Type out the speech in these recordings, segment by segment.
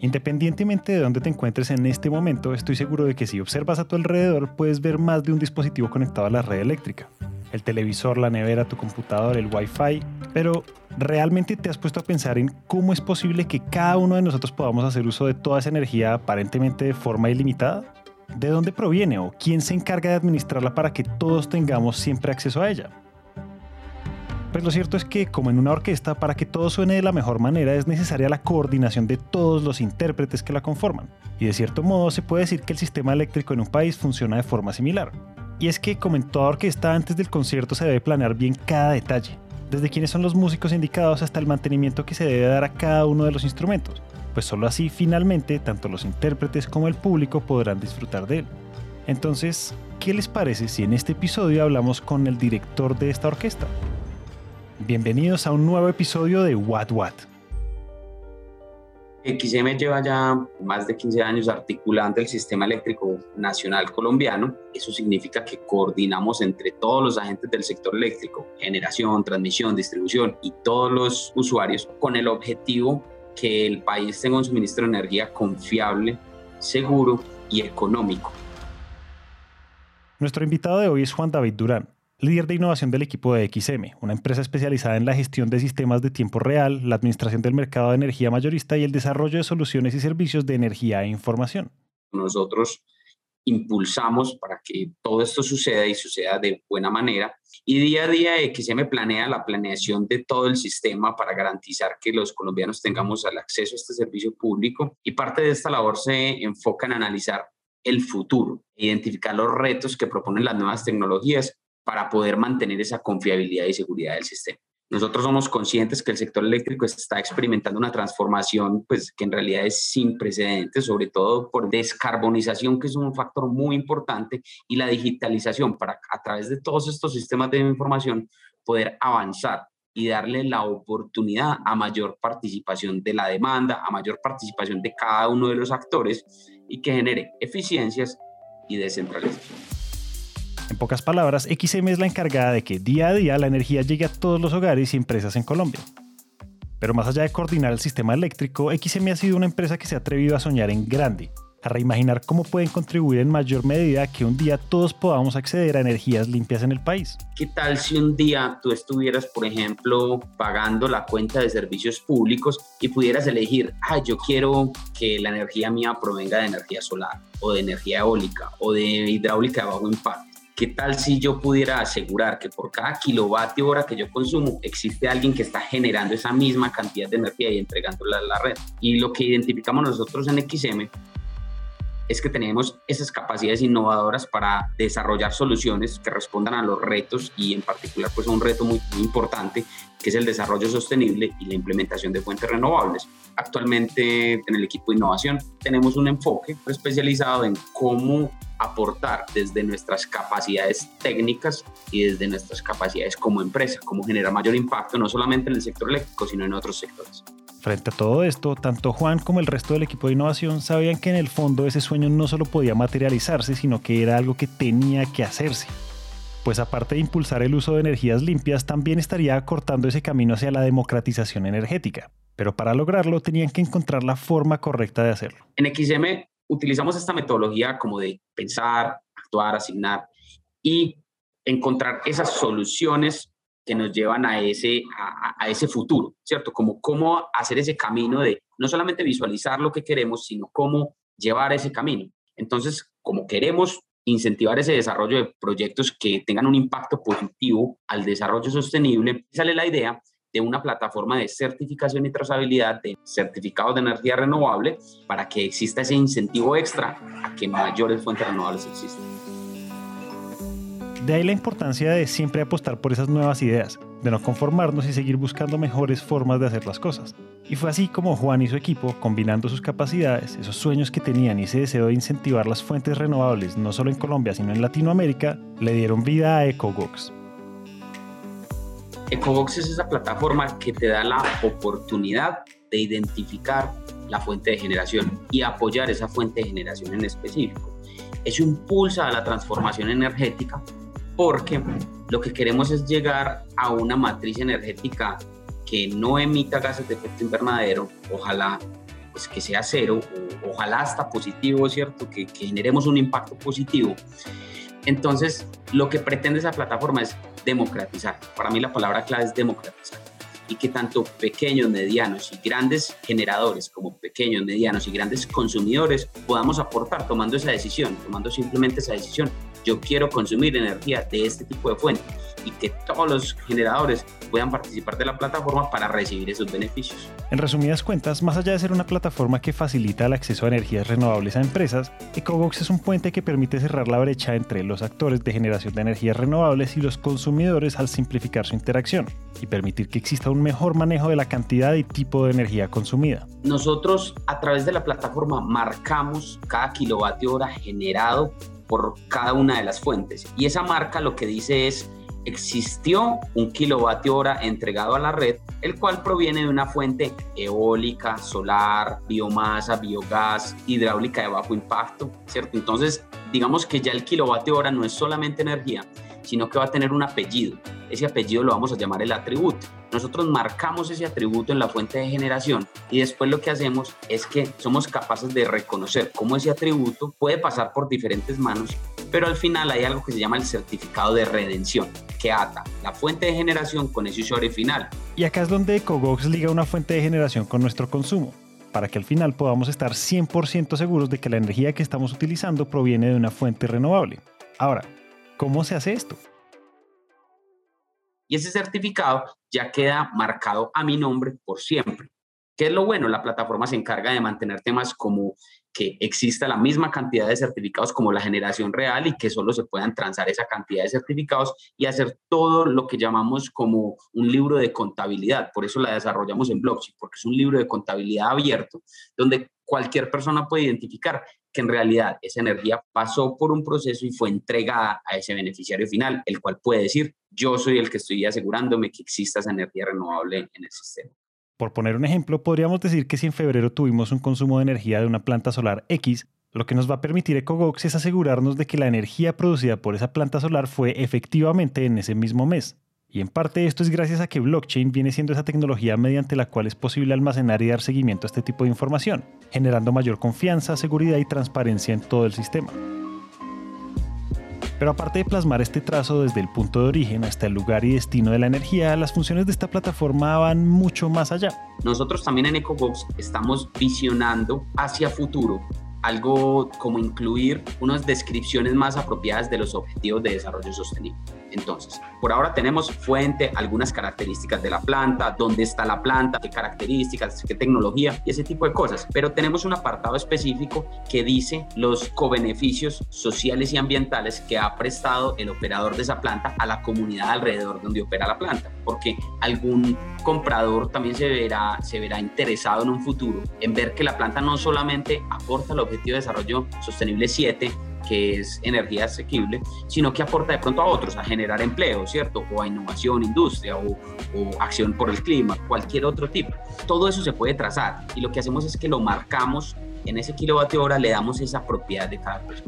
Independientemente de dónde te encuentres en este momento, estoy seguro de que si observas a tu alrededor puedes ver más de un dispositivo conectado a la red eléctrica. El televisor, la nevera, tu computador, el Wi-Fi. Pero, ¿realmente te has puesto a pensar en cómo es posible que cada uno de nosotros podamos hacer uso de toda esa energía aparentemente de forma ilimitada? ¿De dónde proviene o quién se encarga de administrarla para que todos tengamos siempre acceso a ella? Pues lo cierto es que, como en una orquesta, para que todo suene de la mejor manera es necesaria la coordinación de todos los intérpretes que la conforman. Y de cierto modo se puede decir que el sistema eléctrico en un país funciona de forma similar. Y es que, como en toda orquesta, antes del concierto se debe planear bien cada detalle, desde quiénes son los músicos indicados hasta el mantenimiento que se debe dar a cada uno de los instrumentos, pues solo así finalmente tanto los intérpretes como el público podrán disfrutar de él. Entonces, ¿qué les parece si en este episodio hablamos con el director de esta orquesta? Bienvenidos a un nuevo episodio de What What. XM lleva ya más de 15 años articulando el sistema eléctrico nacional colombiano. Eso significa que coordinamos entre todos los agentes del sector eléctrico, generación, transmisión, distribución y todos los usuarios con el objetivo que el país tenga un suministro de energía confiable, seguro y económico. Nuestro invitado de hoy es Juan David Durán, líder de innovación del equipo de XM, una empresa especializada en la gestión de sistemas de tiempo real, la administración del mercado de energía mayorista y el desarrollo de soluciones y servicios de energía e información. Nosotros impulsamos para que todo esto suceda y suceda de buena manera. Y día a día XM planea la planeación de todo el sistema para garantizar que los colombianos tengamos el acceso a este servicio público. Y parte de esta labor se enfoca en analizar el futuro, identificar los retos que proponen las nuevas tecnologías para poder mantener esa confiabilidad y seguridad del sistema. Nosotros somos conscientes que el sector eléctrico está experimentando una transformación pues, que en realidad es sin precedentes, sobre todo por descarbonización, que es un factor muy importante, y la digitalización para a través de todos estos sistemas de información poder avanzar y darle la oportunidad a mayor participación de la demanda, a mayor participación de cada uno de los actores y que genere eficiencias y descentralización. Pocas palabras, XM es la encargada de que día a día la energía llegue a todos los hogares y empresas en Colombia. Pero más allá de coordinar el sistema eléctrico, XM ha sido una empresa que se ha atrevido a soñar en grande, a reimaginar cómo pueden contribuir en mayor medida que un día todos podamos acceder a energías limpias en el país. ¿Qué tal si un día tú estuvieras, por ejemplo, pagando la cuenta de servicios públicos y pudieras elegir, ah, yo quiero que la energía mía provenga de energía solar o de energía eólica o de hidráulica de bajo impacto? ¿Qué tal si yo pudiera asegurar que por cada kilovatio hora que yo consumo existe alguien que está generando esa misma cantidad de energía y entregándola a la red? Y lo que identificamos nosotros en XM es que tenemos esas capacidades innovadoras para desarrollar soluciones que respondan a los retos y en particular pues a un reto muy, muy importante que es el desarrollo sostenible y la implementación de fuentes renovables. Actualmente en el equipo de innovación tenemos un enfoque especializado en cómo aportar desde nuestras capacidades técnicas y desde nuestras capacidades como empresa, cómo generar mayor impacto no solamente en el sector eléctrico, sino en otros sectores. Frente a todo esto, tanto Juan como el resto del equipo de innovación sabían que en el fondo ese sueño no solo podía materializarse, sino que era algo que tenía que hacerse. Pues aparte de impulsar el uso de energías limpias, también estaría acortando ese camino hacia la democratización energética. Pero para lograrlo tenían que encontrar la forma correcta de hacerlo. En XM utilizamos esta metodología como de pensar, actuar, asignar y encontrar esas soluciones que nos llevan a ese, a, ese futuro, ¿cierto? Como cómo hacer ese camino de no solamente visualizar lo que queremos, sino cómo llevar ese camino. Entonces, como queremos incentivar ese desarrollo de proyectos que tengan un impacto positivo al desarrollo sostenible, sale la idea de una plataforma de certificación y trazabilidad de certificados de energía renovable para que exista ese incentivo extra a que mayores fuentes renovables existan. De ahí la importancia de siempre apostar por esas nuevas ideas, de no conformarnos y seguir buscando mejores formas de hacer las cosas. Y fue así como Juan y su equipo, combinando sus capacidades, esos sueños que tenían y ese deseo de incentivar las fuentes renovables no solo en Colombia, sino en Latinoamérica, le dieron vida a EcoGox, Ecobox es esa plataforma que te da la oportunidad de identificar la fuente de generación y apoyar esa fuente de generación en específico. Eso impulsa a la transformación energética porque lo que queremos es llegar a una matriz energética que no emita gases de efecto invernadero, ojalá pues que sea cero, o, ojalá hasta positivo, ¿cierto? Que, que generemos un impacto positivo. Entonces, lo que pretende esa plataforma es democratizar. Para mí la palabra clave es democratizar y que tanto pequeños, medianos y grandes generadores como pequeños, medianos y grandes consumidores podamos aportar tomando esa decisión, tomando simplemente esa decisión. Yo quiero consumir energía de este tipo de fuentes y que todos los generadores puedan participar de la plataforma para recibir esos beneficios. En resumidas cuentas, más allá de ser una plataforma que facilita el acceso a energías renovables a empresas, EcoBox es un puente que permite cerrar la brecha entre los actores de generación de energías renovables y los consumidores al simplificar su interacción y permitir que exista un mejor manejo de la cantidad y tipo de energía consumida. Nosotros a través de la plataforma marcamos cada kilovatio hora generado por cada una de las fuentes y esa marca lo que dice es existió un kilovatio hora entregado a la red, el cual proviene de una fuente eólica, solar, biomasa, biogás, hidráulica de bajo impacto, ¿cierto? Entonces, digamos que ya el kilovatio hora no es solamente energía, sino que va a tener un apellido. Ese apellido lo vamos a llamar el atributo. Nosotros marcamos ese atributo en la fuente de generación y después lo que hacemos es que somos capaces de reconocer cómo ese atributo puede pasar por diferentes manos, pero al final hay algo que se llama el certificado de redención, que ata la fuente de generación con ese usuario final. Y acá es donde EcoGox liga una fuente de generación con nuestro consumo para que al final podamos estar 100% seguros de que la energía que estamos utilizando proviene de una fuente renovable. Ahora, ¿cómo se hace esto? y ese certificado ya queda marcado a mi nombre por siempre. ¿Qué es lo bueno? La plataforma se encarga de mantener temas como que exista la misma cantidad de certificados como la generación real y que solo se puedan transar esa cantidad de certificados y hacer todo lo que llamamos como un libro de contabilidad. Por eso la desarrollamos en blockchain, porque es un libro de contabilidad abierto donde cualquier persona puede identificar que en realidad esa energía pasó por un proceso y fue entregada a ese beneficiario final, el cual puede decir, yo soy el que estoy asegurándome que exista esa energía renovable en el sistema. Por poner un ejemplo, podríamos decir que si en febrero tuvimos un consumo de energía de una planta solar X, lo que nos va a permitir EcoGox es asegurarnos de que la energía producida por esa planta solar fue efectivamente en ese mismo mes. Y en parte esto es gracias a que blockchain viene siendo esa tecnología mediante la cual es posible almacenar y dar seguimiento a este tipo de información, generando mayor confianza, seguridad y transparencia en todo el sistema. Pero aparte de plasmar este trazo desde el punto de origen hasta el lugar y destino de la energía, las funciones de esta plataforma van mucho más allá. Nosotros también en EcoBox estamos visionando hacia futuro algo como incluir unas descripciones más apropiadas de los objetivos de desarrollo sostenible. Entonces, por ahora tenemos fuente, algunas características de la planta, dónde está la planta, qué características, qué tecnología y ese tipo de cosas. Pero tenemos un apartado específico que dice los cobeneficios sociales y ambientales que ha prestado el operador de esa planta a la comunidad alrededor donde opera la planta. Porque algún comprador también se verá, se verá interesado en un futuro en ver que la planta no solamente aporta el objetivo de desarrollo sostenible 7, que es energía asequible, sino que aporta de pronto a otros, a generar empleo, ¿cierto? O a innovación, industria o, acción por el clima, cualquier otro tipo. Todo eso se puede trazar y lo que hacemos es que lo marcamos en ese kilovatio hora, le damos esa propiedad de cada cosa.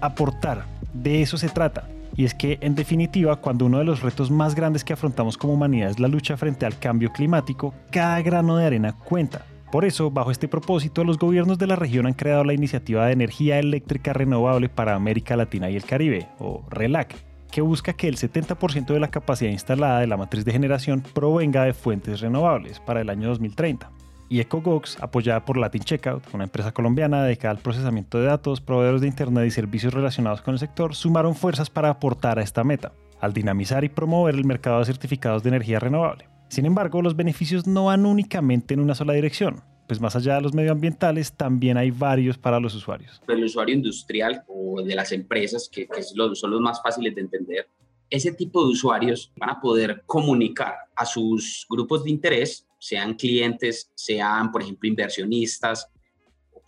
Aportar, de eso se trata. Y es que, en definitiva, cuando uno de los retos más grandes que afrontamos como humanidad es la lucha frente al cambio climático, cada grano de arena cuenta. Por eso, bajo este propósito, los gobiernos de la región han creado la Iniciativa de Energía Eléctrica Renovable para América Latina y el Caribe, o RELAC, que busca que el 70% de la capacidad instalada de la matriz de generación provenga de fuentes renovables para el año 2030. Y EcoGox, apoyada por Latin Checkout, una empresa colombiana dedicada al procesamiento de datos, proveedores de Internet y servicios relacionados con el sector, sumaron fuerzas para aportar a esta meta, al dinamizar y promover el mercado de certificados de energía renovable. Sin embargo, los beneficios no van únicamente en una sola dirección, pues más allá de los medioambientales, también hay varios para los usuarios. El usuario industrial o de las empresas, que, son los más fáciles de entender, ese tipo de usuarios van a poder comunicar a sus grupos de interés, sean clientes, sean, por ejemplo, inversionistas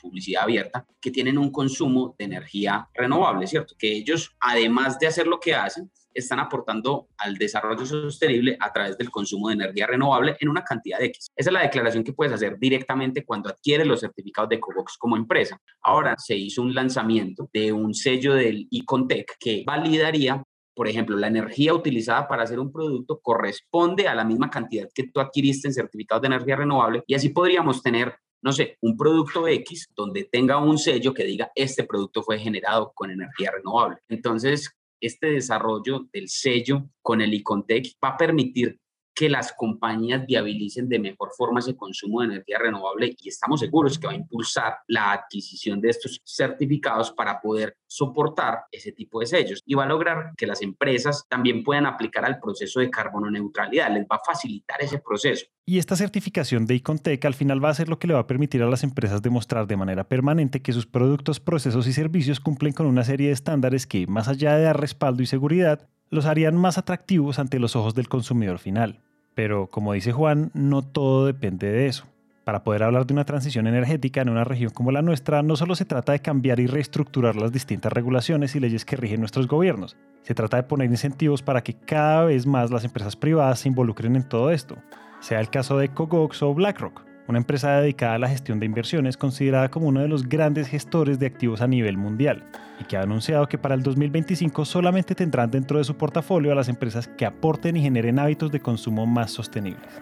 publicidad abierta, que tienen un consumo de energía renovable, ¿cierto? Que ellos, además de hacer lo que hacen, están aportando al desarrollo sostenible a través del consumo de energía renovable en una cantidad de X. Esa es la declaración que puedes hacer directamente cuando adquieres los certificados de Ecobox como empresa. Ahora se hizo un lanzamiento de un sello del Icontec que validaría por ejemplo, la energía utilizada para hacer un producto corresponde a la misma cantidad que tú adquiriste en certificados de energía renovable y así podríamos tener no sé, un producto X donde tenga un sello que diga este producto fue generado con energía renovable. Entonces, este desarrollo del sello con el Icontec va a permitir que las compañías viabilicen de mejor forma ese consumo de energía renovable y estamos seguros que va a impulsar la adquisición de estos certificados para poder soportar ese tipo de sellos y va a lograr que las empresas también puedan aplicar al proceso de carbono neutralidad, les va a facilitar ese proceso. Y esta certificación de Icontec al final va a ser lo que le va a permitir a las empresas demostrar de manera permanente que sus productos, procesos y servicios cumplen con una serie de estándares que, más allá de dar respaldo y seguridad, los harían más atractivos ante los ojos del consumidor final. Pero como dice Juan, no todo depende de eso. Para poder hablar de una transición energética en una región como la nuestra, no solo se trata de cambiar y reestructurar las distintas regulaciones y leyes que rigen nuestros gobiernos, se trata de poner incentivos para que cada vez más las empresas privadas se involucren en todo esto, sea el caso de Cogox o BlackRock, una empresa dedicada a la gestión de inversiones considerada como uno de los grandes gestores de activos a nivel mundial y que ha anunciado que para el 2025 solamente tendrán dentro de su portafolio a las empresas que aporten y generen hábitos de consumo más sostenibles.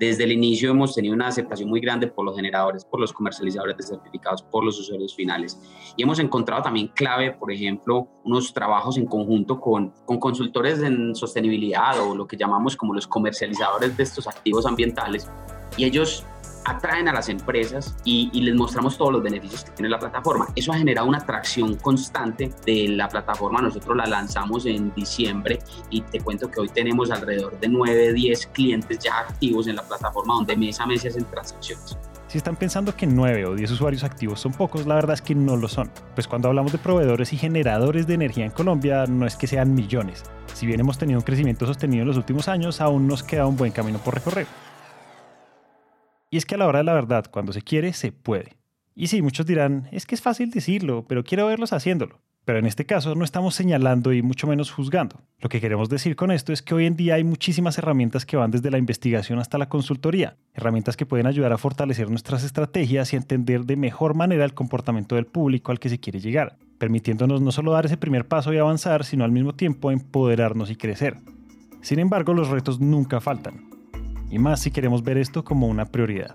Desde el inicio hemos tenido una aceptación muy grande por los generadores, por los comercializadores de certificados, por los usuarios finales. Y hemos encontrado también clave, por ejemplo, unos trabajos en conjunto con, con consultores en sostenibilidad o lo que llamamos como los comercializadores de estos activos ambientales. Y ellos atraen a las empresas y, les mostramos todos los beneficios que tiene la plataforma. Eso ha generado una atracción constante de la plataforma. Nosotros la lanzamos en diciembre y te cuento que hoy tenemos alrededor de 9, 10 clientes ya activos en la plataforma donde mes a mes se hacen transacciones. Si están pensando que 9 o 10 usuarios activos son pocos, la verdad es que no lo son. Pues cuando hablamos de proveedores y generadores de energía en Colombia, no es que sean millones. Si bien hemos tenido un crecimiento sostenido en los últimos años, aún nos queda un buen camino por recorrer. Y es que a la hora de la verdad, cuando se quiere, se puede. Y sí, muchos dirán, es que es fácil decirlo, pero quiero verlos haciéndolo. Pero en este caso no estamos señalando y mucho menos juzgando. Lo que queremos decir con esto es que hoy en día hay muchísimas herramientas que van desde la investigación hasta la consultoría, herramientas que pueden ayudar a fortalecer nuestras estrategias y entender de mejor manera el comportamiento del público al que se quiere llegar, permitiéndonos no solo dar ese primer paso y avanzar, sino al mismo tiempo empoderarnos y crecer. Sin embargo, los retos nunca faltan y más si queremos ver esto como una prioridad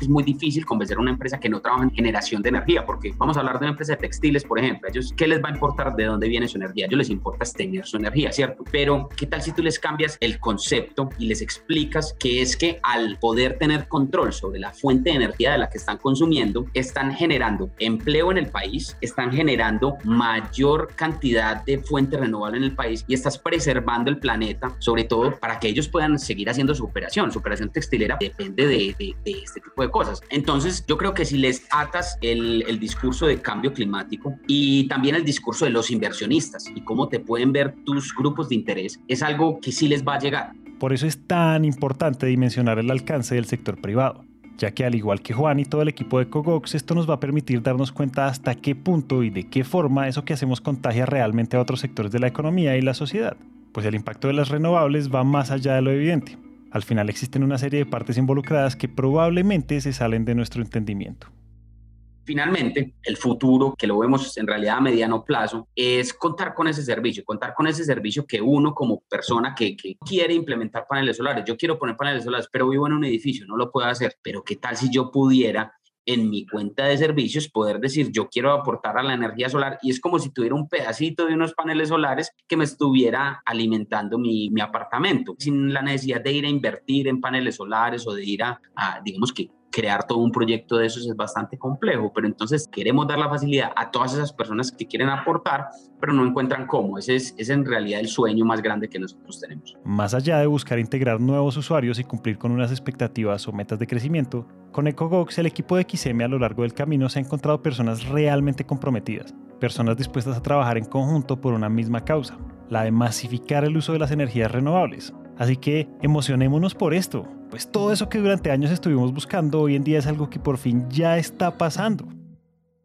es muy difícil convencer a una empresa que no trabaja en generación de energía, porque vamos a hablar de una empresa de textiles, por ejemplo, ellos, ¿qué les va a importar de dónde viene su energía? A ellos les importa tener su energía, ¿cierto? Pero, ¿qué tal si tú les cambias el concepto y les explicas que es que al poder tener control sobre la fuente de energía de la que están consumiendo, están generando empleo en el país, están generando mayor cantidad de fuentes renovables en el país y estás preservando el planeta, sobre todo para que ellos puedan seguir haciendo su operación. Su operación textilera depende de, de, de este tipo de cosas. Entonces, yo creo que si les atas el, el discurso de cambio climático y también el discurso de los inversionistas y cómo te pueden ver tus grupos de interés, es algo que sí les va a llegar. Por eso es tan importante dimensionar el alcance del sector privado ya que al igual que Juan y todo el equipo de Cogox, esto nos va a permitir darnos cuenta hasta qué punto y de qué forma eso que hacemos contagia realmente a otros sectores de la economía y la sociedad, pues el impacto de las renovables va más allá de lo evidente. Al final existen una serie de partes involucradas que probablemente se salen de nuestro entendimiento. Finalmente, el futuro, que lo vemos en realidad a mediano plazo, es contar con ese servicio, contar con ese servicio que uno como persona que, quiere implementar paneles solares, yo quiero poner paneles solares, pero vivo en un edificio, no lo puedo hacer, pero ¿qué tal si yo pudiera en mi cuenta de servicios poder decir yo quiero aportar a la energía solar y es como si tuviera un pedacito de unos paneles solares que me estuviera alimentando mi, mi apartamento sin la necesidad de ir a invertir en paneles solares o de ir a, a digamos que crear todo un proyecto de esos es bastante complejo, pero entonces queremos dar la facilidad a todas esas personas que quieren aportar, pero no encuentran cómo. Ese es, es en realidad el sueño más grande que nosotros tenemos. Más allá de buscar integrar nuevos usuarios y cumplir con unas expectativas o metas de crecimiento, con EcoGox el equipo de XM a lo largo del camino se ha encontrado personas realmente comprometidas, personas dispuestas a trabajar en conjunto por una misma causa, la de masificar el uso de las energías renovables. Así que emocionémonos por esto, pues todo eso que durante años estuvimos buscando hoy en día es algo que por fin ya está pasando.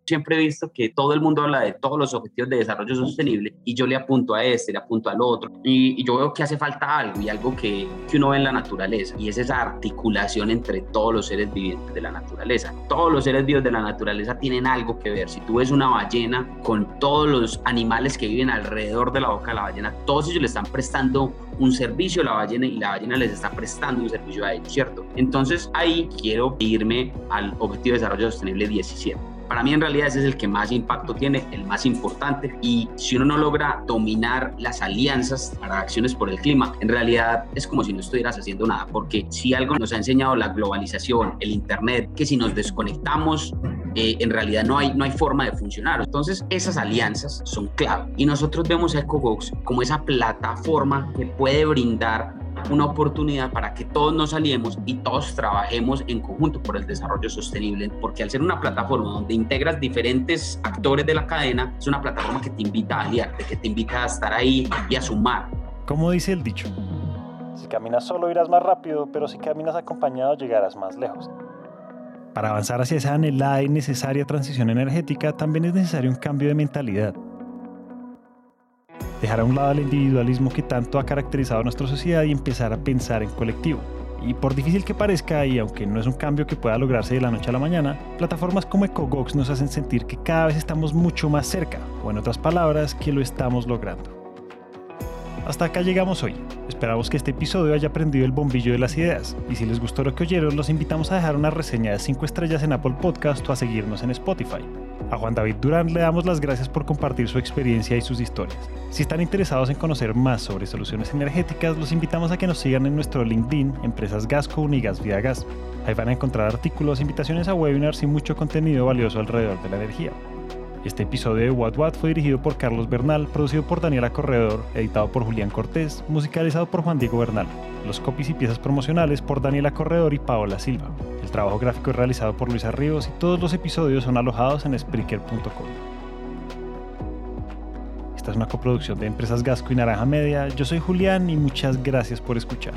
Siempre he visto que todo el mundo habla de todos los objetivos de desarrollo sostenible y yo le apunto a este, le apunto al otro y, yo veo que hace falta algo y algo que, que uno ve en la naturaleza y es esa articulación entre todos los seres vivientes de la naturaleza. Todos los seres vivos de la naturaleza tienen algo que ver. Si tú ves una ballena con todos los animales que viven alrededor de la boca de la ballena, todos ellos le están prestando un servicio a la ballena y la ballena les está prestando un servicio a ellos, ¿cierto? Entonces ahí quiero irme al Objetivo de Desarrollo Sostenible 17 para mí en realidad ese es el que más impacto tiene, el más importante. Y si uno no logra dominar las alianzas para acciones por el clima, en realidad es como si no estuvieras haciendo nada, porque si algo nos ha enseñado la globalización, el Internet, que si nos desconectamos, eh, en realidad no hay, no hay forma de funcionar. Entonces, esas alianzas son clave. Y nosotros vemos a como esa plataforma que puede brindar una oportunidad para que todos nos aliemos y todos trabajemos en conjunto por el desarrollo sostenible, porque al ser una plataforma donde integras diferentes actores de la cadena, es una plataforma que te invita a aliarte, que te invita a estar ahí y a sumar. Como dice el dicho, si caminas solo irás más rápido, pero si caminas acompañado llegarás más lejos. Para avanzar hacia esa anhelada y necesaria transición energética también es necesario un cambio de mentalidad dejar a un lado el individualismo que tanto ha caracterizado a nuestra sociedad y empezar a pensar en colectivo. Y por difícil que parezca, y aunque no es un cambio que pueda lograrse de la noche a la mañana, plataformas como EcoGox nos hacen sentir que cada vez estamos mucho más cerca, o en otras palabras, que lo estamos logrando. Hasta acá llegamos hoy. Esperamos que este episodio haya prendido el bombillo de las ideas, y si les gustó lo que oyeron, los invitamos a dejar una reseña de 5 estrellas en Apple Podcast o a seguirnos en Spotify. A Juan David Durán le damos las gracias por compartir su experiencia y sus historias. Si están interesados en conocer más sobre soluciones energéticas, los invitamos a que nos sigan en nuestro LinkedIn, Empresas Gasco Unigas Vida Gas. Ahí van a encontrar artículos, invitaciones a webinars y mucho contenido valioso alrededor de la energía. Este episodio de What What fue dirigido por Carlos Bernal, producido por Daniela Corredor, editado por Julián Cortés, musicalizado por Juan Diego Bernal. Los copies y piezas promocionales por Daniela Corredor y Paola Silva. El trabajo gráfico es realizado por Luisa Ríos y todos los episodios son alojados en Spreaker.com. Esta es una coproducción de Empresas Gasco y Naranja Media. Yo soy Julián y muchas gracias por escuchar.